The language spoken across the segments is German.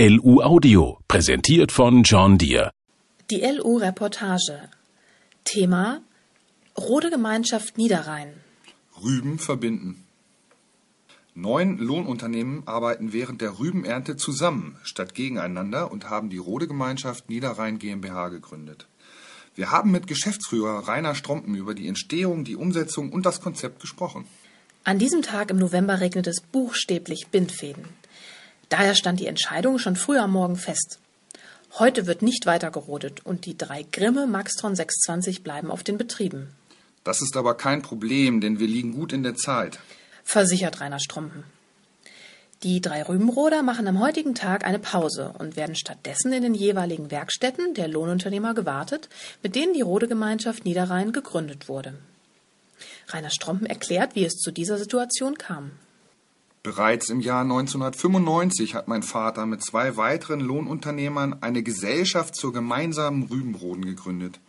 LU Audio, präsentiert von John Deere. Die LU Reportage. Thema Rode Gemeinschaft Niederrhein. Rüben verbinden. Neun Lohnunternehmen arbeiten während der Rübenernte zusammen statt gegeneinander und haben die Rode Gemeinschaft Niederrhein GmbH gegründet. Wir haben mit Geschäftsführer Rainer Strompen über die Entstehung, die Umsetzung und das Konzept gesprochen. An diesem Tag im November regnet es buchstäblich Bindfäden. Daher stand die Entscheidung schon früh am Morgen fest. Heute wird nicht weiter gerodet und die drei Grimme Maxtron 620 bleiben auf den Betrieben. Das ist aber kein Problem, denn wir liegen gut in der Zeit. Versichert Rainer Strompen. Die drei Rübenroder machen am heutigen Tag eine Pause und werden stattdessen in den jeweiligen Werkstätten der Lohnunternehmer gewartet, mit denen die Rodegemeinschaft Niederrhein gegründet wurde. Rainer Strompen erklärt, wie es zu dieser Situation kam. Bereits im Jahr 1995 hat mein Vater mit zwei weiteren Lohnunternehmern eine Gesellschaft zur gemeinsamen Rübenroden gegründet.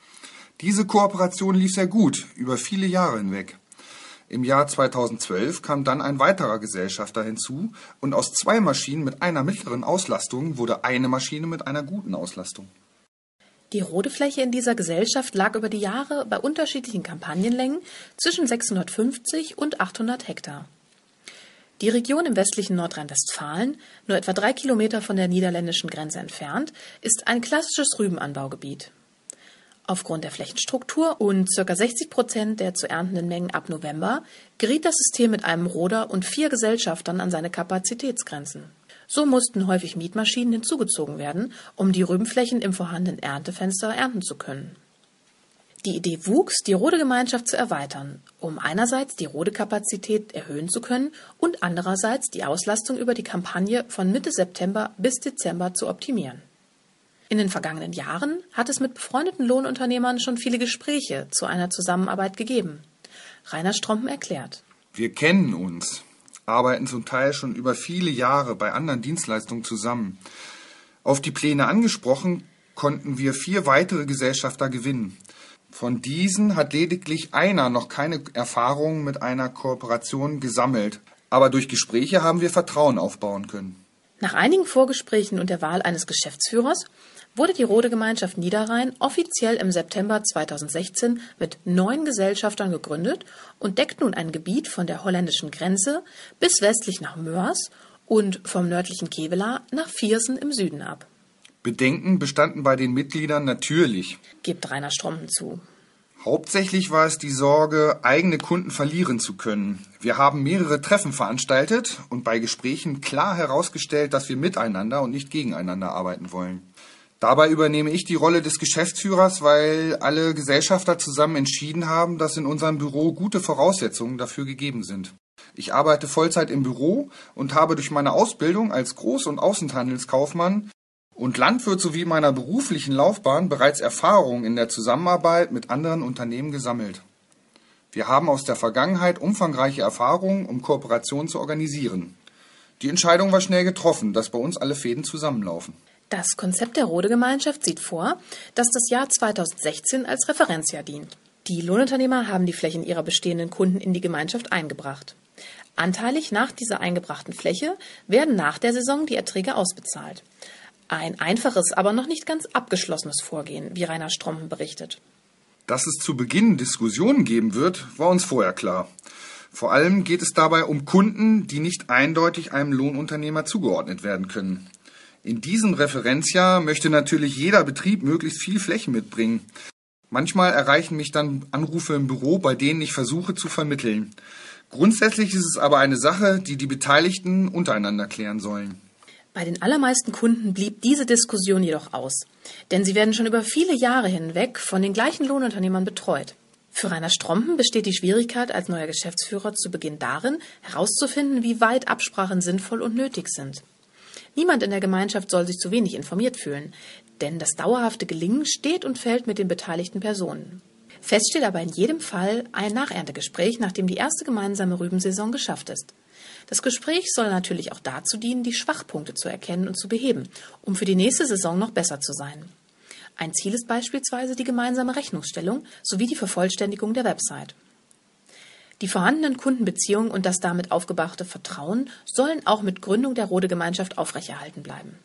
Diese Kooperation lief sehr gut, über viele Jahre hinweg. Im Jahr 2012 kam dann ein weiterer Gesellschafter hinzu und aus zwei Maschinen mit einer mittleren Auslastung wurde eine Maschine mit einer guten Auslastung. Die Rodefläche in dieser Gesellschaft lag über die Jahre bei unterschiedlichen Kampagnenlängen zwischen 650 und 800 Hektar. Die Region im westlichen Nordrhein-Westfalen, nur etwa drei Kilometer von der niederländischen Grenze entfernt, ist ein klassisches Rübenanbaugebiet. Aufgrund der Flächenstruktur und ca. 60 Prozent der zu erntenden Mengen ab November geriet das System mit einem Roder und vier Gesellschaftern an seine Kapazitätsgrenzen. So mussten häufig Mietmaschinen hinzugezogen werden, um die Rübenflächen im vorhandenen Erntefenster ernten zu können. Die Idee wuchs, die Rodegemeinschaft zu erweitern, um einerseits die Rodekapazität erhöhen zu können und andererseits die Auslastung über die Kampagne von Mitte September bis Dezember zu optimieren. In den vergangenen Jahren hat es mit befreundeten Lohnunternehmern schon viele Gespräche zu einer Zusammenarbeit gegeben. Rainer Strompen erklärt. Wir kennen uns, arbeiten zum Teil schon über viele Jahre bei anderen Dienstleistungen zusammen. Auf die Pläne angesprochen, konnten wir vier weitere Gesellschafter gewinnen. Von diesen hat lediglich einer noch keine Erfahrung mit einer Kooperation gesammelt. Aber durch Gespräche haben wir Vertrauen aufbauen können. Nach einigen Vorgesprächen und der Wahl eines Geschäftsführers wurde die Rode Gemeinschaft Niederrhein offiziell im September 2016 mit neun Gesellschaftern gegründet und deckt nun ein Gebiet von der holländischen Grenze bis westlich nach Mörs und vom nördlichen Kevela nach Viersen im Süden ab. Bedenken bestanden bei den Mitgliedern natürlich, gibt Rainer Strompen zu. Hauptsächlich war es die Sorge, eigene Kunden verlieren zu können. Wir haben mehrere Treffen veranstaltet und bei Gesprächen klar herausgestellt, dass wir miteinander und nicht gegeneinander arbeiten wollen. Dabei übernehme ich die Rolle des Geschäftsführers, weil alle Gesellschafter zusammen entschieden haben, dass in unserem Büro gute Voraussetzungen dafür gegeben sind. Ich arbeite Vollzeit im Büro und habe durch meine Ausbildung als Groß- und Außenhandelskaufmann und Landwirt sowie meiner beruflichen Laufbahn bereits Erfahrungen in der Zusammenarbeit mit anderen Unternehmen gesammelt. Wir haben aus der Vergangenheit umfangreiche Erfahrungen, um Kooperationen zu organisieren. Die Entscheidung war schnell getroffen, dass bei uns alle Fäden zusammenlaufen. Das Konzept der Rode-Gemeinschaft sieht vor, dass das Jahr 2016 als Referenzjahr dient. Die Lohnunternehmer haben die Flächen ihrer bestehenden Kunden in die Gemeinschaft eingebracht. Anteilig nach dieser eingebrachten Fläche werden nach der Saison die Erträge ausbezahlt. Ein einfaches, aber noch nicht ganz abgeschlossenes Vorgehen, wie Rainer Strompen berichtet. Dass es zu Beginn Diskussionen geben wird, war uns vorher klar. Vor allem geht es dabei um Kunden, die nicht eindeutig einem Lohnunternehmer zugeordnet werden können. In diesem Referenzjahr möchte natürlich jeder Betrieb möglichst viel Fläche mitbringen. Manchmal erreichen mich dann Anrufe im Büro, bei denen ich versuche zu vermitteln. Grundsätzlich ist es aber eine Sache, die die Beteiligten untereinander klären sollen. Bei den allermeisten Kunden blieb diese Diskussion jedoch aus, denn sie werden schon über viele Jahre hinweg von den gleichen Lohnunternehmern betreut. Für Rainer Strompen besteht die Schwierigkeit als neuer Geschäftsführer zu Beginn darin, herauszufinden, wie weit Absprachen sinnvoll und nötig sind. Niemand in der Gemeinschaft soll sich zu wenig informiert fühlen, denn das dauerhafte Gelingen steht und fällt mit den beteiligten Personen. Fest steht aber in jedem Fall ein Nacherntegespräch, nachdem die erste gemeinsame Rübensaison geschafft ist. Das Gespräch soll natürlich auch dazu dienen, die Schwachpunkte zu erkennen und zu beheben, um für die nächste Saison noch besser zu sein. Ein Ziel ist beispielsweise die gemeinsame Rechnungsstellung sowie die Vervollständigung der Website. Die vorhandenen Kundenbeziehungen und das damit aufgebrachte Vertrauen sollen auch mit Gründung der Rode Gemeinschaft aufrechterhalten bleiben.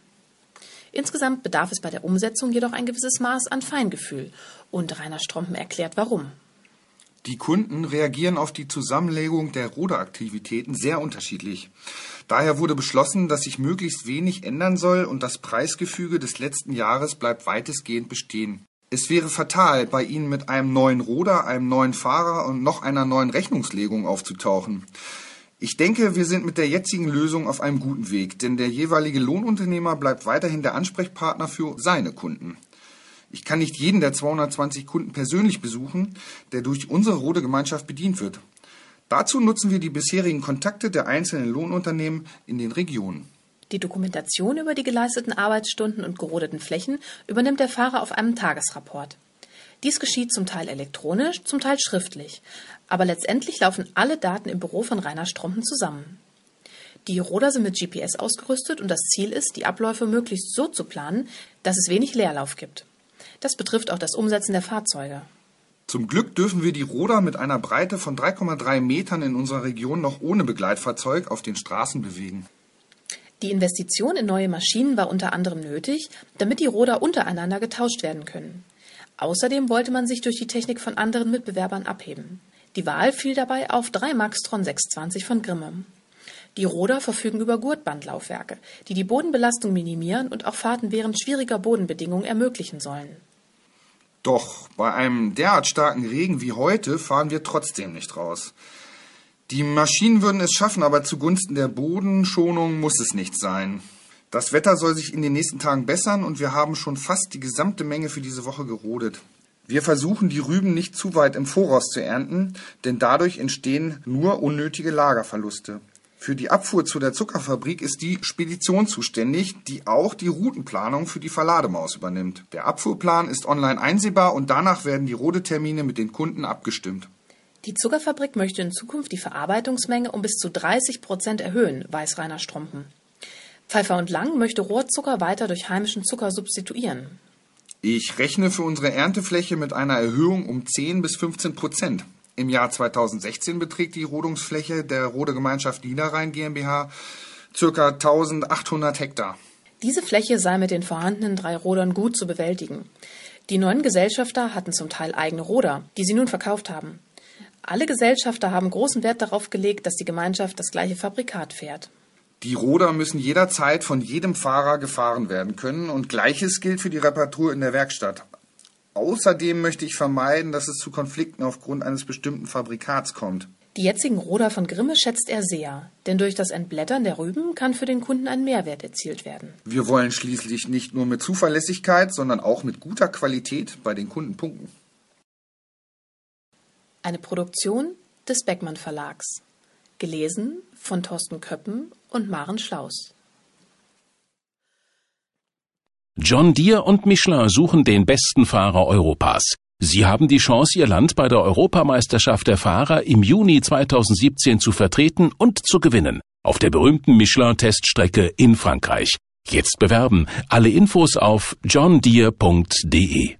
Insgesamt bedarf es bei der Umsetzung jedoch ein gewisses Maß an Feingefühl. Und Rainer Strompen erklärt warum. Die Kunden reagieren auf die Zusammenlegung der Ruderaktivitäten sehr unterschiedlich. Daher wurde beschlossen, dass sich möglichst wenig ändern soll und das Preisgefüge des letzten Jahres bleibt weitestgehend bestehen. Es wäre fatal, bei Ihnen mit einem neuen Ruder, einem neuen Fahrer und noch einer neuen Rechnungslegung aufzutauchen. Ich denke, wir sind mit der jetzigen Lösung auf einem guten Weg, denn der jeweilige Lohnunternehmer bleibt weiterhin der Ansprechpartner für seine Kunden. Ich kann nicht jeden der 220 Kunden persönlich besuchen, der durch unsere Rode Gemeinschaft bedient wird. Dazu nutzen wir die bisherigen Kontakte der einzelnen Lohnunternehmen in den Regionen. Die Dokumentation über die geleisteten Arbeitsstunden und gerodeten Flächen übernimmt der Fahrer auf einem Tagesrapport. Dies geschieht zum Teil elektronisch, zum Teil schriftlich, aber letztendlich laufen alle Daten im Büro von Rainer Strompen zusammen. Die Roder sind mit GPS ausgerüstet und das Ziel ist, die Abläufe möglichst so zu planen, dass es wenig Leerlauf gibt. Das betrifft auch das Umsetzen der Fahrzeuge. Zum Glück dürfen wir die Roder mit einer Breite von 3,3 Metern in unserer Region noch ohne Begleitfahrzeug auf den Straßen bewegen. Die Investition in neue Maschinen war unter anderem nötig, damit die Roder untereinander getauscht werden können. Außerdem wollte man sich durch die Technik von anderen Mitbewerbern abheben. Die Wahl fiel dabei auf drei Maxtron 620 von Grimme. Die Roder verfügen über Gurtbandlaufwerke, die die Bodenbelastung minimieren und auch Fahrten während schwieriger Bodenbedingungen ermöglichen sollen. Doch bei einem derart starken Regen wie heute fahren wir trotzdem nicht raus. Die Maschinen würden es schaffen, aber zugunsten der Bodenschonung muss es nicht sein. Das Wetter soll sich in den nächsten Tagen bessern und wir haben schon fast die gesamte Menge für diese Woche gerodet. Wir versuchen, die Rüben nicht zu weit im Voraus zu ernten, denn dadurch entstehen nur unnötige Lagerverluste. Für die Abfuhr zu der Zuckerfabrik ist die Spedition zuständig, die auch die Routenplanung für die Verlademaus übernimmt. Der Abfuhrplan ist online einsehbar und danach werden die Rodetermine mit den Kunden abgestimmt. Die Zuckerfabrik möchte in Zukunft die Verarbeitungsmenge um bis zu 30 Prozent erhöhen, weiß Rainer Strompen. Pfeiffer und Lang möchte Rohrzucker weiter durch heimischen Zucker substituieren. Ich rechne für unsere Erntefläche mit einer Erhöhung um 10 bis 15 Prozent. Im Jahr 2016 beträgt die Rodungsfläche der Rode Gemeinschaft Niederrhein GmbH ca. 1800 Hektar. Diese Fläche sei mit den vorhandenen drei Rodern gut zu bewältigen. Die neuen Gesellschafter hatten zum Teil eigene Roder, die sie nun verkauft haben. Alle Gesellschafter haben großen Wert darauf gelegt, dass die Gemeinschaft das gleiche Fabrikat fährt. Die Roder müssen jederzeit von jedem Fahrer gefahren werden können und gleiches gilt für die Reparatur in der Werkstatt. Außerdem möchte ich vermeiden, dass es zu Konflikten aufgrund eines bestimmten Fabrikats kommt. Die jetzigen Roder von Grimme schätzt er sehr, denn durch das Entblättern der Rüben kann für den Kunden ein Mehrwert erzielt werden. Wir wollen schließlich nicht nur mit Zuverlässigkeit, sondern auch mit guter Qualität bei den Kunden punkten. Eine Produktion des Beckmann Verlags. Gelesen von Thorsten Köppen und Maren Schlaus. John Deere und Michelin suchen den besten Fahrer Europas. Sie haben die Chance, Ihr Land bei der Europameisterschaft der Fahrer im Juni 2017 zu vertreten und zu gewinnen. Auf der berühmten Michelin-Teststrecke in Frankreich. Jetzt bewerben. Alle Infos auf johndeere.de.